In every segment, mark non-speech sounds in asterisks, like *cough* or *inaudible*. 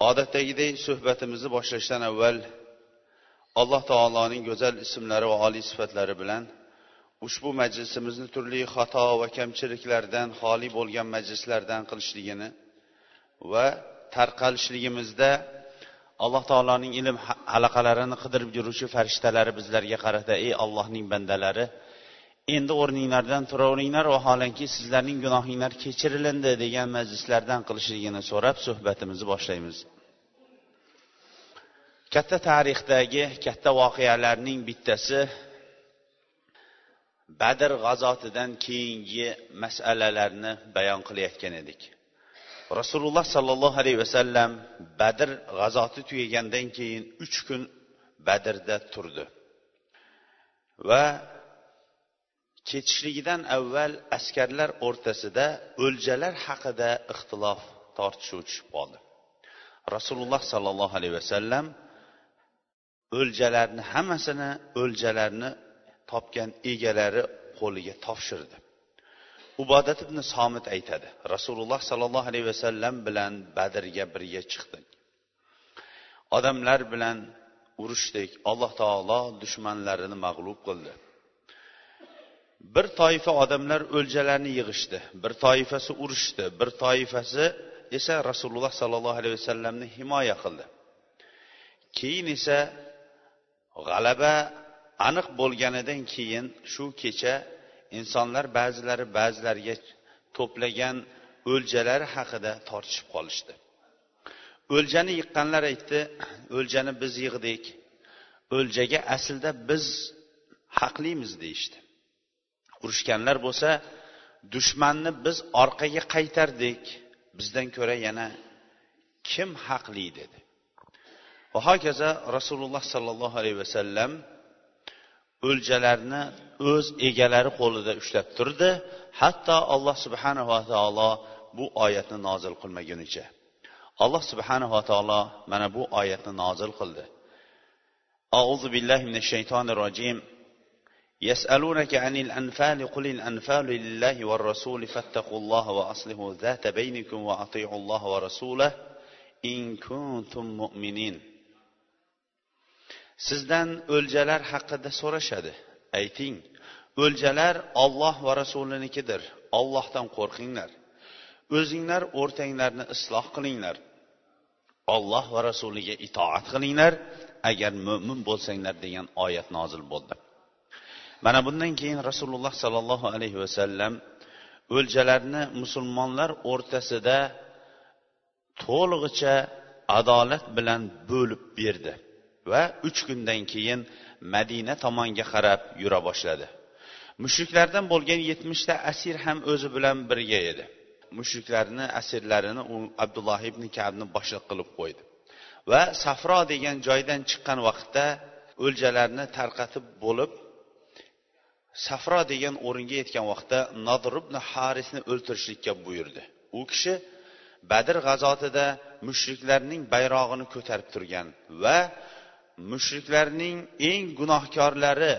Odatdagidek suhbatimizni boshlashdan avval alloh taoloning go'zal ismlari va oliy sifatlari bilan ushbu majlisimizni turli xato va kamchiliklardan xoli bo'lgan majlislardan qilishligini va tarqalishligimizda alloh taoloning ilm halaqalarini qidirib yuruvchi farishtalari bizlarga qarata ey allohning bandalari endi o'rninglardan turaveringlar vaholanki sizlarning gunohinglar kechirilindi degan majlislardan qilishligini so'rab suhbatimizni boshlaymiz. Katta tarixdagi katta voqealarning bittasi badr g'azotidan keyingi masalalarni bayon qilayotgan edik. Rasululloh sollallohu alayhi vasallam badr g'azoti tugagandan keyin uch kun badrda turdi. Va ketishligidan avval askarlar o'rtasida o'ljalar haqida ixtilof tortishuv tushib qoldi. Rasululloh sollallohu alayhi vasallam o'ljalarni hammasini o'ljalarni topgan egalari qo'liga topshirdi. Ubodat ibn somit aytadi rasululloh sollallohu alayhi vasallam bilan badrga birga chiqdik. Odamlar bilan urushdik. Alloh taolo dushmanlarini mag'lub qildi. Bir toifa odamlar o'ljalarni yig'ishdi bir toifasi urushdi bir toifasi esa rasululloh sollallohu alayhi vasallamni himoya qildi. Keyin esa g'alaba aniq bo'lganidan keyin shu kecha insonlar ba'zilari ba'zilariga to'plagan o'ljalari haqida tortishib qolishdi. O'ljani yiqqanlar aytdi o'ljani biz yig'dik o'ljaga aslida biz haqlimiz deyishdi. urushganlar bo'lsa dushmanni biz orqaga qaytardik bizdan ko'ra yana kim haqli dedi va hokazo rasululloh sollallohu alayhi vasallam o'ljalarni o'z egalari qo'lida ushlab turdi hatto alloh subhanava taolo bu oyatni nozil qilmagunicha alloh subhanava taolo mana bu oyatni nozil qildi أعوذ بالله من الشيطان الرجيم يسألونك عن الأنفال قل الأنفال لله والرسول فاتقوا الله وأصلحوا ذات بينكم وأطيعوا الله ورسوله إن كنتم مؤمنين sizdan o'ljalar haqida so'rashadi ayting o'ljalar olloh va rasulinikidir ollohdan qo'rqinglar o'zinglar o'rtanglarni isloh qilinglar olloh va rasuliga itoat qilinglar agar mo'min bo'lsanglar degan oyat nozil bo'ldi Mana bundan keyin rasululloh sollallohu alayhi vasallam o'ljalarni musulmonlar o'rtasida to'lig'icha adolat bilan bo'lib berdi va uch kundan keyin madina tomonga qarab yura boshladi. Mushriklardan bo'lgan yetmishta asir ham o'zi bilan birga edi. Mushriklarni asirlarini u abdulloh ibn kabni boshliq qilib qo'ydi va safro degan joydan chiqqan vaqtda o'ljalarni tarqatib bo'lib safro degan o'ringa yetgan vaqtda nodir ibn harisni o'ltirishlikka buyurdi. U kishi badr g'azotida mushriklarning bayrog'ini ko'tarib turgan va mushriklarning eng gunohkorlari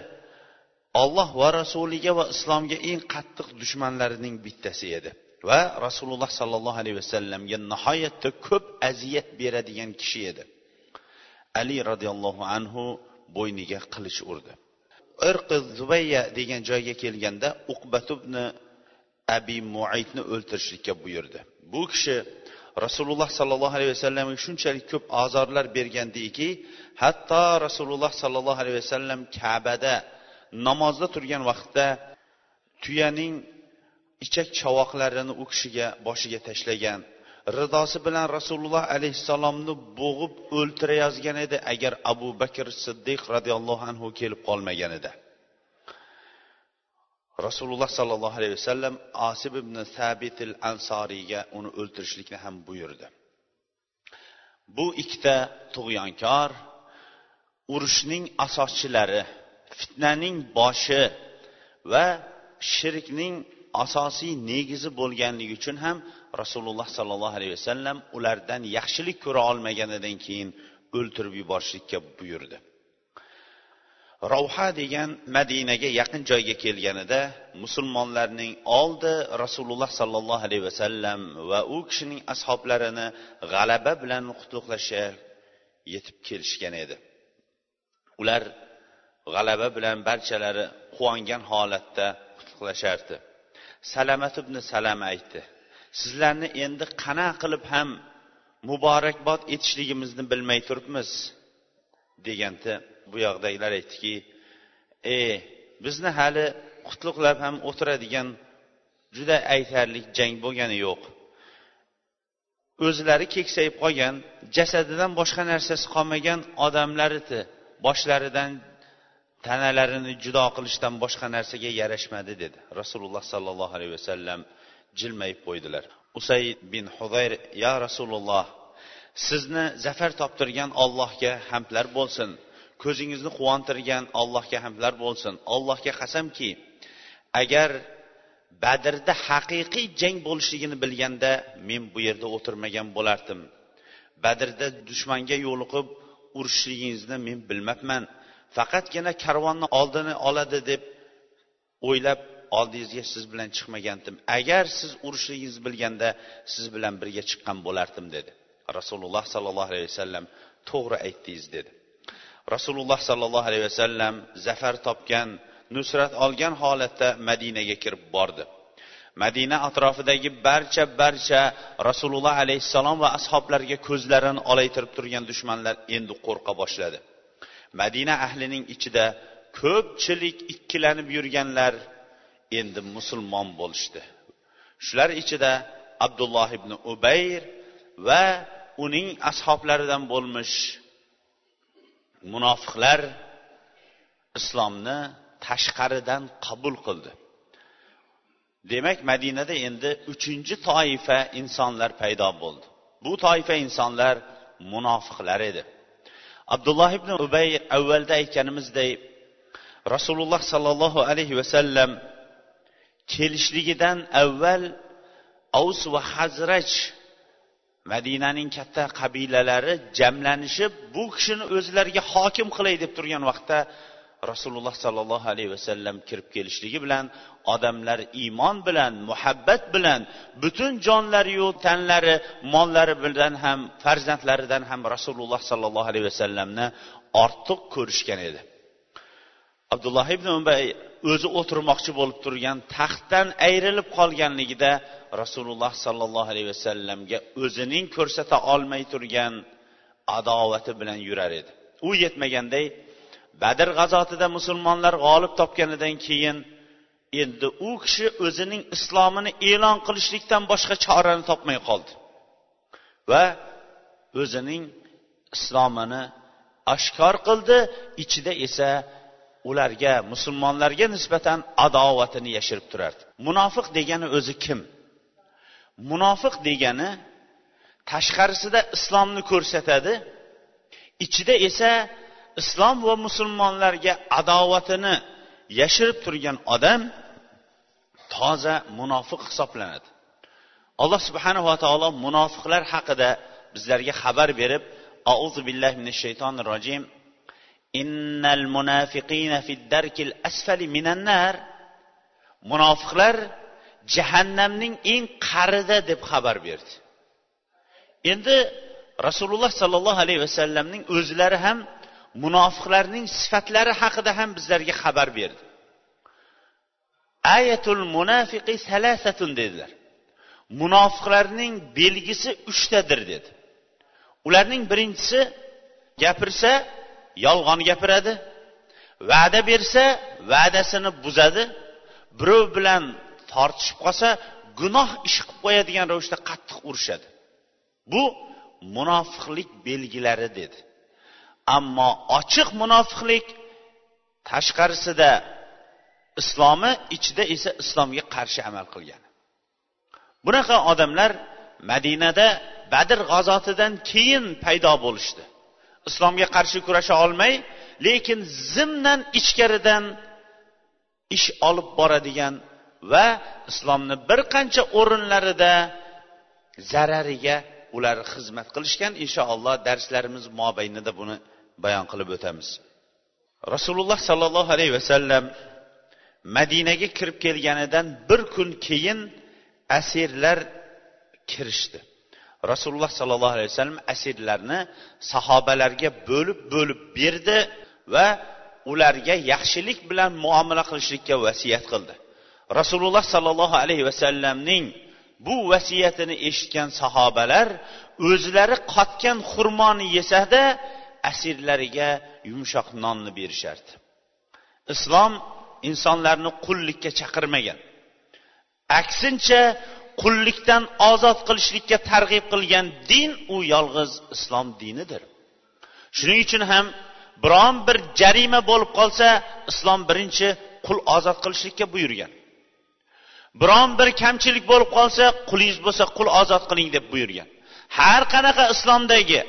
olloh va rasuliga va islomga eng qattiq dushmanlarining bittasi edi va rasululloh sollallohu alayhi vasallamga nihoyatda ko'p aziyat beradigan kishi edi. Ali roziyallohu anhu bo'yniga qilich urdi. Irqi zubayya degan joyga kelganda uqbat ibn abi muaytni o'ltirishlikka buyurdi. Bu kishi rasululloh sollallohu alayhi vasallamga shunchalik ko'p ozorlar bergandiki hatto rasululloh sollallohu alayhi vasallam kabada namozda turgan vaqtda tuyaning ichak chavoqlarini u kishiga boshiga tashlagan ridosi bilan rasululloh alayhissalomni bo'g'ib o'ltirayozgan edi agar abu bakr siddiq roziyallohu anhu kelib qolmaganida rasululloh sollallohu alayhi vasallam osib ibn sabitil ansoriyga uni o'ltirishlikni ham buyurdi. Bu ikkita tug'yonkor urushning asoschilari fitnaning boshi va shirkning asosiy negizi bo'lganligi uchun ham rasululloh sollallohu alayhi vasallam ulardan yaxshilik ko'ra olmaganidan keyin o'ltirib yuborishlikka buyurdi. Ravha degan madinaga yaqin joyga kelganida musulmonlarning oldi rasululloh sollallohu alayhi vasallam va u kishining ashoblarini g'alaba bilan qutlug'lashga yetib kelishgan edi. Ular g'alaba bilan barchalari quvongan holatda qutlug'lashardi salamat ibn salama aytdi. Sizlarni endi qana qilib ham muborakbod etishligimizni bilmay turibmiz deganda bu yoqdagilar aytdiki e bizni hali qutluqlab ham o'tiradigan juda aytarlik jang bo'lgani yo'q. O'zlari keksayib qolgan jasadidan boshqa narsasi qolmagan odamlar edi boshlaridan tanalarini judo qilishdan boshqa narsaga yarashmadi dedi. Rasululloh sollallohu alayhi vasallam jilmayib qo'ydilar. Usayd bin hudayr ya rasululloh sizni zafar toptirgan ollohga hamdlar bo'lsin. Ko'zingizni quvontirgan allohga hamdlar bo'lsin. Allohga qasamki agar badrda haqiqiy jang bo'lishligini bilganda men bu yerda o'tirmagan bo'lardim. Badrda dushmanga yo'liqib urishligingizni men bilmabman. Faqatgina karvonni oldini oladi deb o'ylab oldingizga siz bilan chiqmagandim. Agar siz urushligingizni bilganda siz bilan birga chiqqan bo'lardim dedi. Rasululloh sollallohu alayhi vasallam to'g'ri aytdingiz dedi. Rasululloh sollallohu alayhi vasallam zafar topgan nusrat olgan holatda madinaga kirib bordi. Madina atrofidagi barcha barcha rasululloh alayhissalom va ashoblarga ko'zlarini olaytirib turgan dushmanlar endi qo'rqa boshladi. Madina ahlining ichida ko'pchilik ikkilanib yurganlar endi musulmon bo'lishdi. Shular ichida abdulloh ibn ubayr va uning ashoblaridan bo'lmish munofiqlar islomni tashqaridan qabul qildi. Demak madinada endi uchinchi toifa insonlar paydo bo'ldi. Bu toifa insonlar munofiqlar edi. Abdulloh ibn ubay avvalda aytganimizdek rasululloh sollallohu alayhi vasallam kelishligidan avval avs va hazraj madinaning katta qabilalari jamlanishib bu kishini o'zlariga hokim qilay deb turgan vaqtda rasululloh sollallohu alayhi vasallam kirib kelishligi bilan odamlar iymon bilan muhabbat bilan butun jonlariyu tanlari mollari bilan ham farzandlaridan ham rasululloh sollallohu alayhi vasallamni ortiq ko'rishgan edi. Abdulloh ibn umbay o'zi o'tirmoqchi bo'lib turgan taxtdan ayrilib qolganligida rasululloh sollallohu alayhi vasallamga o'zining ko'rsata olmay turgan adovati bilan yurar edi. U yetmaganday badr g'azotida musulmonlar g'olib topganidan keyin endi u kishi o'zining islomini e'lon qilishlikdan boshqa chorani topmay qoldi. Va o'zining islomini oshkor qildi ichida esa ularga musulmonlarga nisbatan adovatini yashirib turardi. Munofiq degani o'zi kim? Munofiq degani tashqarisida islomni ko'rsatadi ichida esa islom va musulmonlarga adovatini yashirib turgan odam toza munofiq hisoblanadi. Alloh subhanava taolo munofiqlar haqida bizlarga xabar berib auzu billahi minash shaytonir rojim. Innal munafiqina fid darkil asfali minan nar. Munofiqlar jahannamning eng qarida deb xabar berdi. Endi rasululloh sollallohu alayhi vasallamning o'zlari ham munofiqlarning sifatlari haqida ham bizlarga xabar berdi. Ayatul munafiqi salasatun dedilar. Munofiqlarning belgisi uchtadir dedi. Ularning birinchisi gapirsa yolg'on gapiradi. Va'da bersa va'dasini buzadi. Birov bilan tortishib qolsa gunoh ish qilib qo'yadigan ravishda qattiq urishadi. Bu munofiqlik belgilari dedi. Ammo ochiq munofiqlik tashqarisida islomi ichida esa islomga qarshi amal qilgan. Bunaqa odamlar madinada badr g'azotidan keyin paydo bo'lishdi. Islomga qarshi kurasha olmay lekin zimdan ichkaridan ish olib boradigan va islomni bir qancha o'rinlarida zarariga ular xizmat qilishgan. Inshaalloh darslarimiz mobaynida buni bayon qilib o'tamiz. Rasululloh sollallohu alayhi vasallam madinaga kirib kelganidan bir kun keyin asirlar kirishdi. Rasululloh sollallohu alayhi vasallam asirlarni sahobalarga bo'lib bo'lib berdi va ularga yaxshilik bilan muomala qilishlikka vasiyat qildi. Rasululloh sollallohu alayhi vasallamning bu vasiyatini eshitgan sahobalar o'zlari qotgan xurmoni yesada asirlariga yumshoq nonni berishardi. Islom insonlarni qullikka chaqirmagan. Aksincha qullikdan ozod qilishlikka targ'ib qilgan din u yolg'iz islom dinidir. Shuning uchun ham biron bir jarima bo'lib qolsa islom birinchi qul ozod qilishlikka buyurgan. Biron bir kamchilik bo'lib qolsa qulingiz bo'lsa qul ozod qiling deb buyurgan. Har qanaqa islomdagi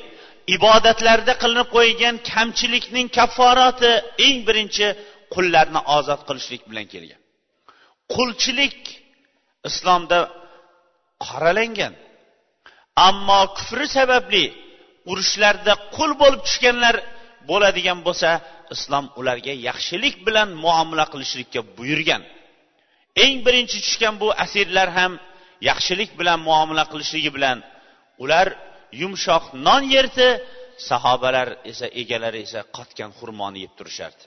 ibodatlarda qilinib qo'yilgan kamchilikning kafforati eng birinchi qullarni ozod qilishlik bilan kelgan. Qulchilik islomda qoralangan ammo kufri sababli urushlarda qul bo'lib tushganlar bo'ladigan bo'lsa islom ularga yaxshilik bilan muomala qilishlikka buyurgan. Eng birinchi tushgan bu asirlar ham yaxshilik bilan muomala qilishligi bilan ular yumshoq non yerdi sahobalar esa egalari esa qotgan xurmoni yeb turishardi.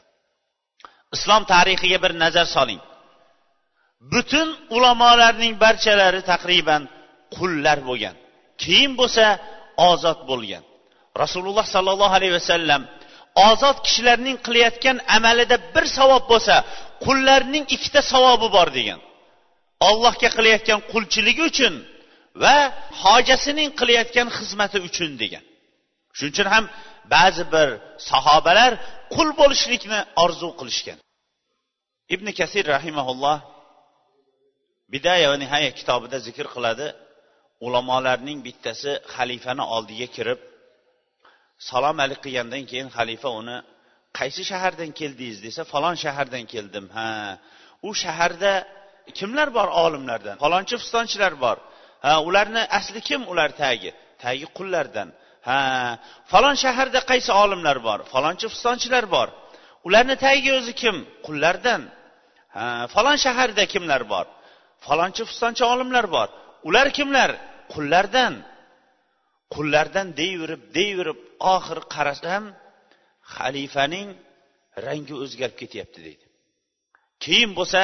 Islom tarixiga bir nazar soling. Butun ulamolarning barchalari taqriban qullar bo'lgan. Keyin bo'lsa ozod bo'lgan. Rasululloh sollallohu alayhi vasallam ozod kishilarning qilayotgan amalida bir savob bo'lsa qullarning ikkita savobi bor degan. Ollohga qilayotgan qulchiligi uchun va hojasining qilayotgan xizmati uchun degan. Shuning uchun ham ba'zi bir sahobalar qul bo'lishlikni orzu qilishgan. Ibn kasir rahimaulloh bidaya va nihoya kitobida zikr qiladi. Ulamolarning bittasi xalifani oldiga kirib salom alik qilgandan keyin xalifa uni qaysi shahardan keldingiz? desa falon shahardan keldim. Ha u shaharda kimlar bor olimlardan? Falonchi fistonchilar bor. Ha ularni asli kim ular tagi? Tagi qullardan. Ha falon shaharda qaysi olimlar bor? Falonchi fistonchilar bor. Ularni tagi o'zi kim? Qullardan. Ha falon shaharda kimlar bor? Falonchi fistonchi olimlar bor. Ular kimlar? Qullardan. Qullardan deyverib deyverib oxiri qarasam xalifaning rangi o'zgarib ketyapti deydi. Keyin bo'lsa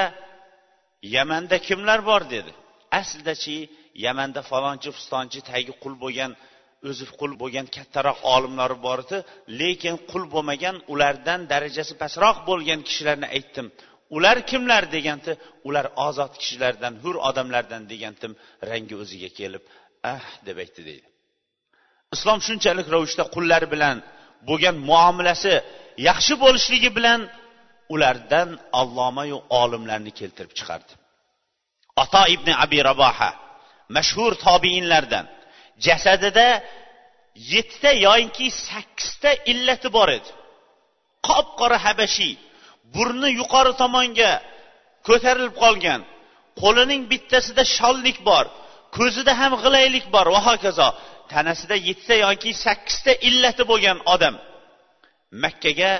yamanda kimlar bor dedi. Aslidachi yamanda falonchi fistonchi tagi qul bo'lgan o'zi qul bo'lgan kattaroq olimlari bor edi. Lekin qul bo'lmagan ulardan darajasi pastroq bo'lgan kishilarni aytdim. Ular kimlar deganda ular ozod kishilardan hur odamlardan degandim. Rangi o'ziga kelib ah! deb aytdi deydi. Islom shunchalik ravishda qullar bilan bo'lgan muomalasi yaxshi bo'lishligi bilan ulardan allomayu olimlarni keltirib chiqardi. Ato ibn abi raboha mashhur tobiinlardan. Jasadida yettita yoinki sakkizta illati bor edi. Qop qora habashiy burni yuqori tomonga ko'tarilib qolgan qo'lining bittasida shollik bor ko'zida ham g'ilaylik bor va hokazo tanasida yettita yoki sakkizta illati bo'lgan odam. Makkaga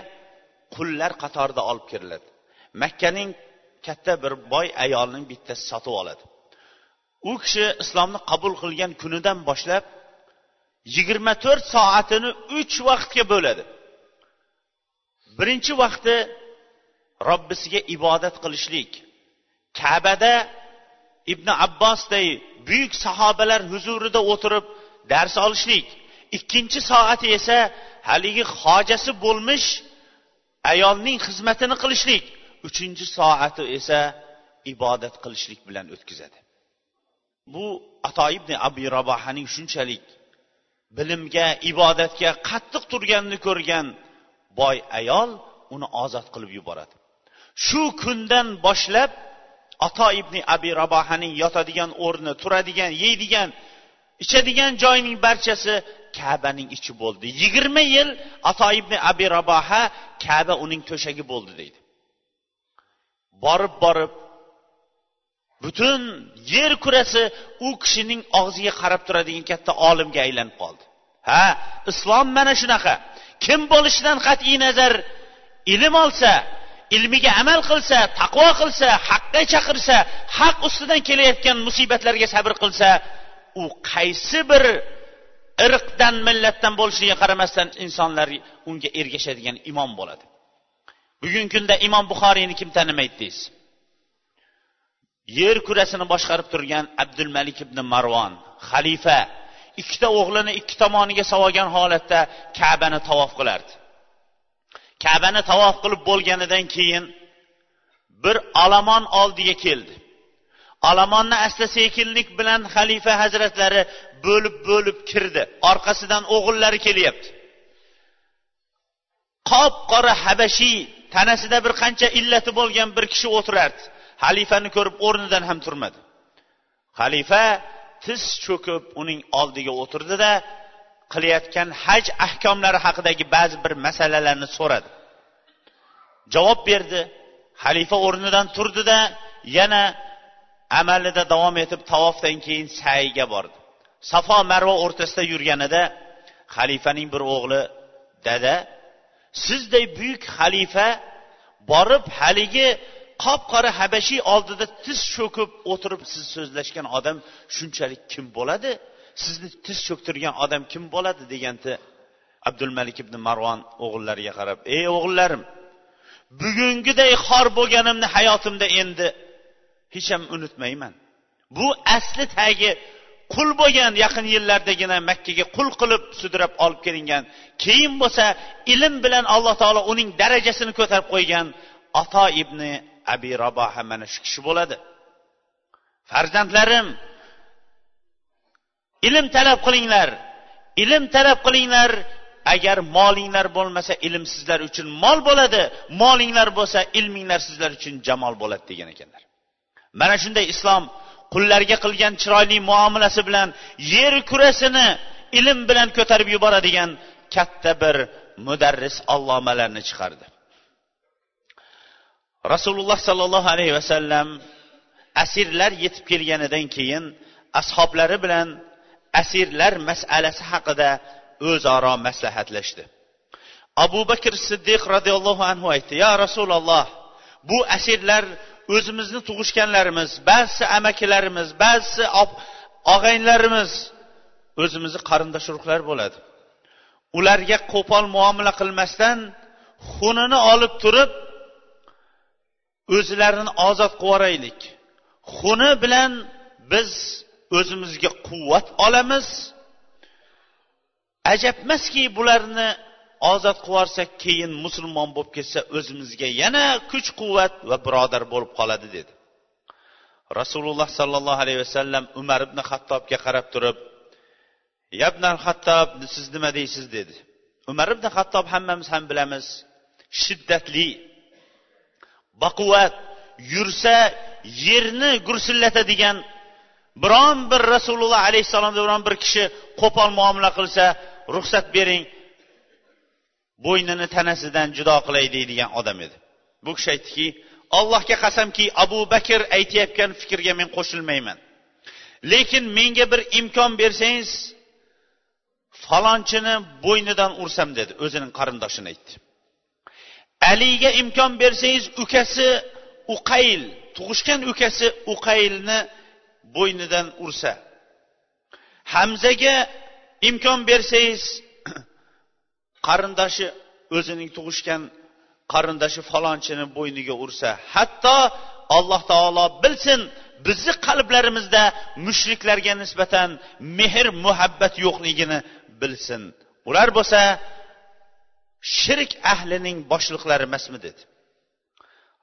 qullar qatorida olib kiriladi. Makkaning katta bir boy ayolning bittasi sotib oladi. U kishi islomni qabul qilgan kunidan boshlab yigirma to'rt soatini uch vaqtga bo'ladi. Birinchi vaqti robbisiga ibodat qilishlik. Kabada ibn abbosday buyuk sahobalar huzurida o'tirib dars olishlik. Ikkinchi soati esa haligi hojasi bo'lmish ayolning xizmatini qilishlik. Uchinchi soati esa ibodat qilishlik bilan o'tkazadi. Bu ato ibn abi robahaning shunchalik bilimga ibodatga qattiq turganini ko'rgan boy ayol uni ozod qilib yuboradi. Shu kundan boshlab ato ibn abi rabohaning yotadigan o'rni turadigan yeydigan ichadigan joyining barchasi kabaning ichi bo'ldi. Yigirma yil ato ibn abi raboha kaba uning to'shagi bo'ldi deydi. Borib borib butun yer kurasi u kishining og'ziga qarab turadigan katta olimga aylanib qoldi. Ha islom mana shunaqa. Kim bo'lishidan qat'iy nazar ilm olsa ilmiga amal qilsa taqvo qilsa haqqa chaqirsa haq ustidan kelayotgan musibatlarga sabr qilsa u qaysi bir irqdan millatdan bo'lishiga qaramasdan insonlar unga ergashadigan imom bo'ladi. Bugungi kunda imom buxoriyni kim tanimaydi deysiz? Yer kurasini boshqarib turgan abdulmalik ibn marvon xalifa ikkita o'g'lini ikki tomoniga savogan holatda kabani tavof qilardi. Kabani tavof qilib bo'lganidan keyin bir olomon oldiga keldi. Olomonni asta sekinlik bilan xalifa hazratlari bo'lib bo'lib kirdi. Orqasidan o'g'illari kelyapti. Qop qora habashiy tanasida bir qancha illati bo'lgan bir kishi o'tirardi. Xalifani ko'rib o'rnidan ham turmadi. Xalifa tiz cho'kib uning oldiga o'tirdida qilayotgan haj ahkomlari haqidagi ba'zi bir masalalarni so'radi. Javob berdi xalifa o'rnidan turdida yana amalida davom etib tavofdan keyin sayga bordi. Safo marva o'rtasida yurganida xalifaning bir o'g'li dada sizday buyuk xalifa borib haligi qop qora habashiy oldida tiz cho'kib o'tirib siz so'zlashgan odam shunchalik kim bo'ladi? Sizni tiz cho'ktirgan odam kim bo'ladi? deganda abdulmalik ibn marvon o'g'illariga qarab. Ey o'g'illarim bugungiday xor bo'lganimni hayotimda endi hech ham unutmayman. Bu asli tagi qul bo'lgan yaqin yillardagina makkaga qul qilib sudrab olib kelingan keyin bo'lsa ilm bilan alloh taolo uning darajasini ko'tarib qo'ygan ato ibn abi raboha mana shu kishi bo'ladi. Farzandlarim ilm talab qilinglar. Ilm talab qilinglar. Agar molinglar bo'lmasa ilm sizlar uchun mol bo'ladi. Molinglar bo'lsa ilminglar sizlar uchun jamol bo'ladi degan ekanlar. Mana shunday islom qullarga qilgan chiroyli muomalasi bilan yer kurasini ilm bilan ko'tarib yuboradigan katta bir mudarris allomalarni chiqardi. Rasululloh sollallohu alayhi vasallam asirlar yetib kelganidan keyin ashoblari bilan asirlar masalasi haqida o'zaro maslahatlashdi. Abu bakr siddiq roziyallohu anhu aytdi yo rasululloh bu asirlar o'zimizni tug'ishganlarimiz ba'zisi amakilarimiz ba'zisi og'aynlarimiz o'zimizni qarindosh urug'lar bo'ladi. Ularga qo'pol muomala qilmasdan xunini olib turib o'zlarini ozod qilib yuboraylik xuni bilan biz o'zimizga quvvat olamiz. Ajabmaski bularni ozod qilib yuborsak keyin musulmon bo'lib ketsa o'zimizga yana kuch quvvat va birodar bo'lib qoladi dedi. Rasululloh sollallohu alayhi vasallam umar ibn hattobga qarab turib yabnal hattob siz nima deysiz? dedi. Umar ibn hattob hammamiz ham bilamiz shiddatli baquvvat yursa yerni gursillatadigan biron bir rasululloh alayhissalomda biron bir kishi qo'pol muomala qilsa ruxsat bering bo'ynini tanasidan judo qilay deydigan odam edi. Bu kishi aytdiki allohga qasamki abu bakr aytayotgan fikrga men qo'shilmayman. Lekin menga bir imkon bersangiz falonchini bo'ynidan ursam dedi o'zining qarindoshini aytdi. Aliga imkon bersangiz ukasi uqayl tug'ishgan ukasi uqaylni bo'ynidan ursa. Hamzaga imkon bersangiz *clears throat* qarindoshi o'zining tug'ishgan qarindoshi falonchini bo'yniga ursa. Hatto alloh taolo bilsin bizni qalblarimizda mushriklarga nisbatan mehr muhabbat yo'qligini bilsin. Ular bo'lsa shirk ahlining boshliqlari emasmi dedi.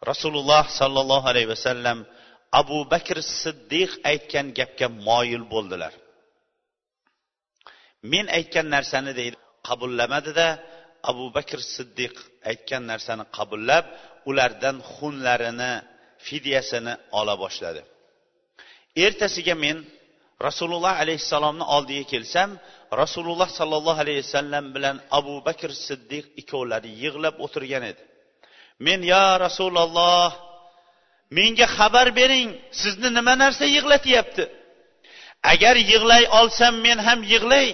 Rasululloh sollallohu alayhi vasallam abu bakr siddiq aytgan gapga moyil bo'ldilar. Men aytgan narsani deydi qabullamadida abu bakr siddiq aytgan narsani qabullab ulardan xunlarini fidyasini ola boshladi. Ertasiga men rasululloh alayhissalomni oldiga kelsam rasululloh sollallohu alayhi vasallam bilan abu bakr siddiq ikkovlari yig'lab o'tirgan edi. Men yo rasululloh menga xabar bering sizni nima narsa yig'latyapti? Agar yig'lay olsam men ham yig'lay.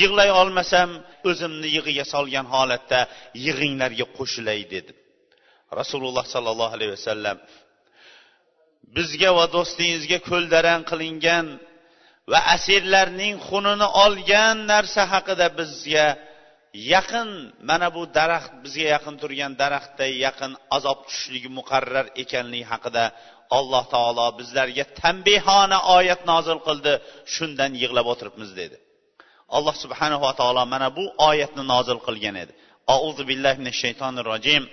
Yig'lay olmasam o'zimni yig'iga solgan holatda yig'inglarga qo'shilay dedi. Rasululloh sollallohu alayhi vasallam bizga va do'stingizga ko'ldarang qilingan va asirlarning xunini olgan narsa haqida bizga yaqin mana bu daraxt bizga yaqin turgan daraxtday yaqin azob tushishligi muqarrar ekanligi haqida alloh taolo bizlarga tanbehona oyat nozil qildi shundan yig'lab o'tiribmiz dedi alloh subhanava taolo mana bu oyatni nozil qilgan edi auzu billahi minash shaytonir rojim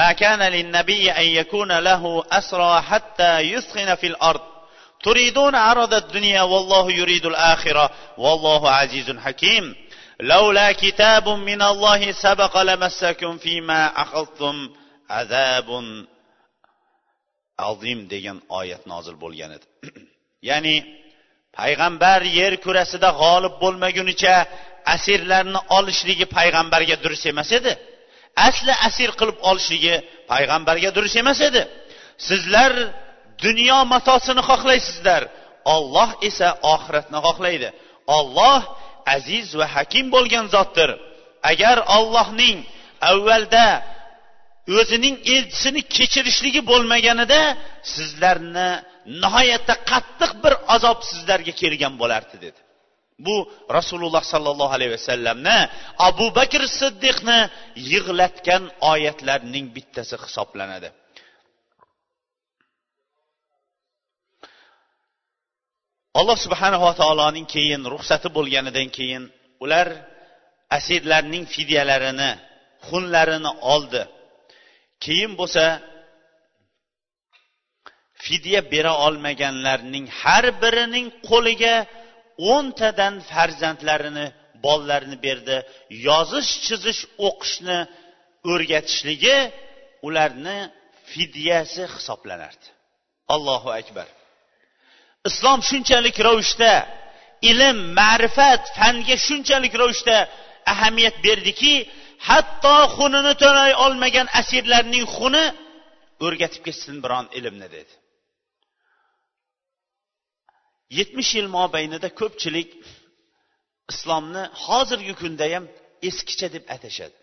ما كان للنبي أن يكون له أسرى حتى يسخن في الأرض تريدون عرض الدنيا والله يريد الآخرة والله عزيز حكيم لولا كتاب من الله سبق لمسكم فيما أخذتم عذاب azim degan oyat nozil bo'lgan edi ya'ni payg'ambar yer kurasida g'olib bo'lmagunicha asirlarni olishligi payg'ambarga durust emas edi asli asir qilib olishligi payg'ambarga durust emas edi sizlar dunyo matosini xohlaysizlar. Olloh esa oxiratni xohlaydi. Olloh aziz va hakim bo'lgan zotdir. Agar ollohning avvalda o'zining elchisini kechirishligi bo'lmaganida sizlarni nihoyatda qattiq bir azob sizlarga kelgan bo'lardi dedi. Bu rasululloh sollallohu alayhi vasallamni abu bakr siddiqni yig'latgan oyatlarning bittasi hisoblanadi. Alloh subhanava taoloning keyin ruxsati bo'lganidan keyin ular asirlarning fidyalarini xunlarini oldi. Keyin bo'lsa fidya bera olmaganlarning har birining qo'liga o'ntadan farzandlarini bolalarini berdi. Yozish chizish o'qishni o'rgatishligi ularni fidyasi hisoblanardi. Allohu akbar. Islom shunchalik ravishda ilm ma'rifat fanga shunchalik ravishda ahamiyat berdiki hatto xunini to'lay olmagan asirlarning xuni o'rgatib ketsin biron ilmni dedi. Yetmish yil mobaynida ko'pchilik islomni hozirgi kunda ham eskicha deb atashadi.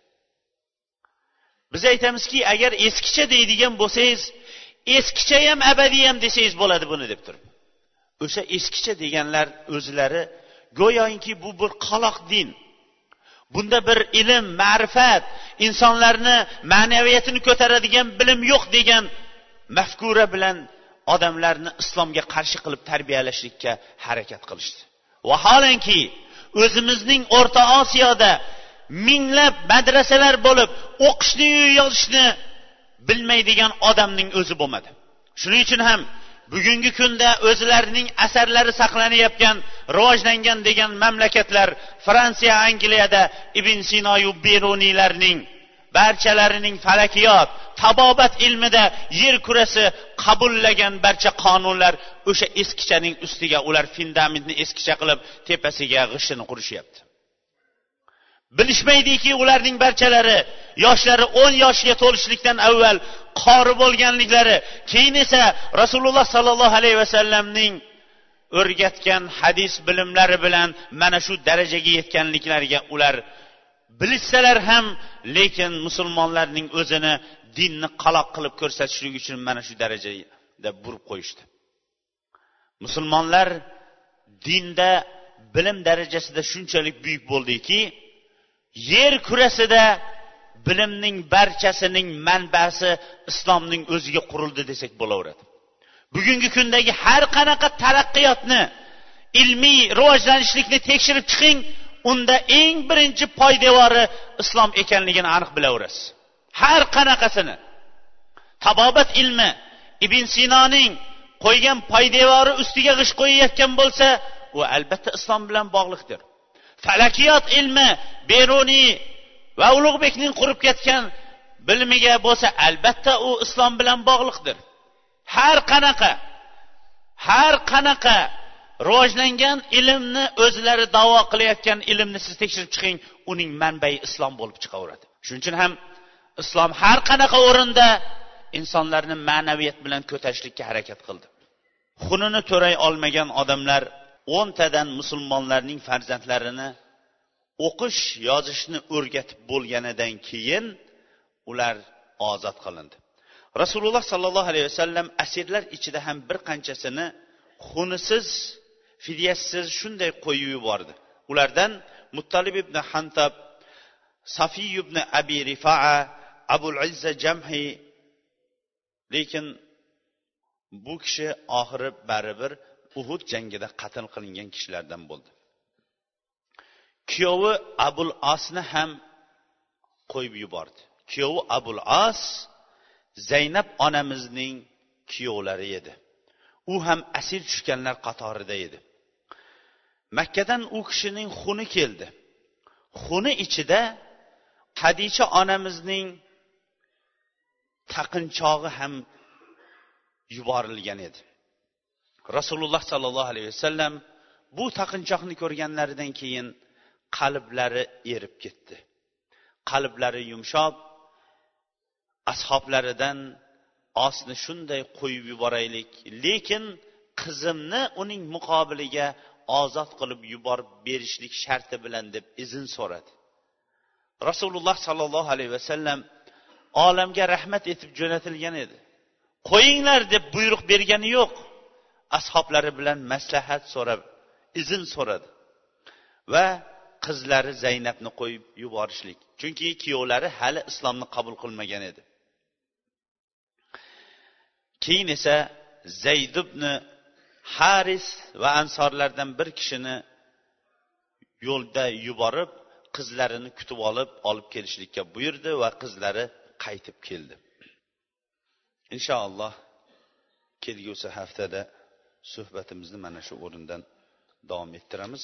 Biz aytamizki agar eskicha deydigan bo'lsangiz eskicha ham abadiy ham desangiz bo'ladi buni deb turib. O'sha eskicha deganlar o'zlari go'yoki bu bir qaloq din. Bunda bir ilm ma'rifat insonlarni ma'naviyatini ko'taradigan bilim yo'q degan mafkura bilan odamlarni islomga qarshi qilib tarbiyalashlikka harakat qilishdi. Vaholanki o'zimizning o'rta osiyoda minglab madrasalar bo'lib o'qishni yozishni bilmaydigan odamning o'zi bo'lmadi. Shuning uchun ham bugungi kunda o'zlarining asarlari saqlanayotgan rivojlangan degan mamlakatlar fransiya angliyada ibn sinoyu beruniylarning barchalarining falakiyot tabobat ilmida yer kurasi qabullagan barcha qonunlar o'sha eskichaning ustiga ular fundamentni eskicha qilib tepasiga g'ishtini qurishyapti. Bilishmaydiki ularning barchalari yoshlari o'n yoshga to'lishlikdan avval qori bo'lganliklari keyin esa rasululloh sollallohu alayhi vasallamning o'rgatgan hadis bilimlari bilan mana shu darajaga yetganliklariga ular bilishsalar ham lekin musulmonlarning o'zini dinni qaloq qilib ko'rsatishlik uchun mana shu darajada burib qo'yishdi. Musulmonlar dinda bilim darajasida shunchalik buyuk bo'ldiki yer kurasida bilimning barchasining manbasi islomning o'ziga qurildi desak bo'laveradi. Bugungi kundagi har qanaqa taraqqiyotni ilmiy rivojlanishlikni tekshirib chiqing unda eng birinchi poydevori islom ekanligini aniq bilaverasiz. Har qanaqasini. Tabobat ilmi ibn sinoning qo'ygan poydevori ustiga g'isht qo'yayotgan bo'lsa u albatta islom bilan bog'liqdir. Falakiyot ilmi beruniy va ulug'bekning qurib ketgan bilimiga bo'lsa albatta u islom bilan bog'liqdir. Har qanaqa har qanaqa rivojlangan ilmni o'zlari davo qilayotgan ilmni siz tekshirib chiqing uning manbai islom bo'lib chiqaveradi. Shuning uchun ham islom har qanaqa o'rinda insonlarni ma'naviyat bilan ko'tarishlikka harakat qildi. Xunini to'ray olmagan odamlar o'ntadan musulmonlarning farzandlarini o'qish yozishni o'rgatib bo'lganidan keyin ular ozod qilindi. Rasululloh sollallohu alayhi vasallam asirlar ichida ham bir qanchasini xunisiz fidyasiz shunday qo'yib yubordi. Ulardan muttalib ibn hantab safiy ibn abi rifaa abul izza jamhi lekin bu kishi oxiri baribir uhud jangida qatl qilingan kishilardan bo'ldi. Kuyovi abul asni ham qo'yib yubordi. Kuyovi abul as zaynab onamizning kuyovlari edi. U ham asir tushganlar qatorida edi. Makkadan u kishining xuni keldi. Xuni ichida hadicha onamizning taqinchog'i ham yuborilgan edi. Rasululloh sollallohu alayhi vasallam bu taqinchoqni ko'rganlaridan keyin qalblari erib ketdi. Qalblari yumshoq ashoblaridan osni shunday qo'yib yuboraylik lekin qizimni uning muqobiliga ozod qilib yuborib berishlik sharti bilan deb izn so'radi. Rasululloh sollallohu alayhi vasallam olamga rahmat etib jo'natilgan edi. Qo'yinglar deb buyruq bergani yo'q. Ashoblari bilan maslahat so'rab izn so'radi. Va qizlari zaynabni qo'yib yuborishlik. Chunki kuyovlari hali islomni qabul qilmagan edi. Keyin esa zayd ibn haris va ansorlardan bir kishini yo'lda yuborib qizlarini kutib olib olib kelishlikka buyurdi va qizlari qaytib keldi. Inshaalloh kelgusi haftada suhbatimizni mana shu o'rindan davom ettiramiz.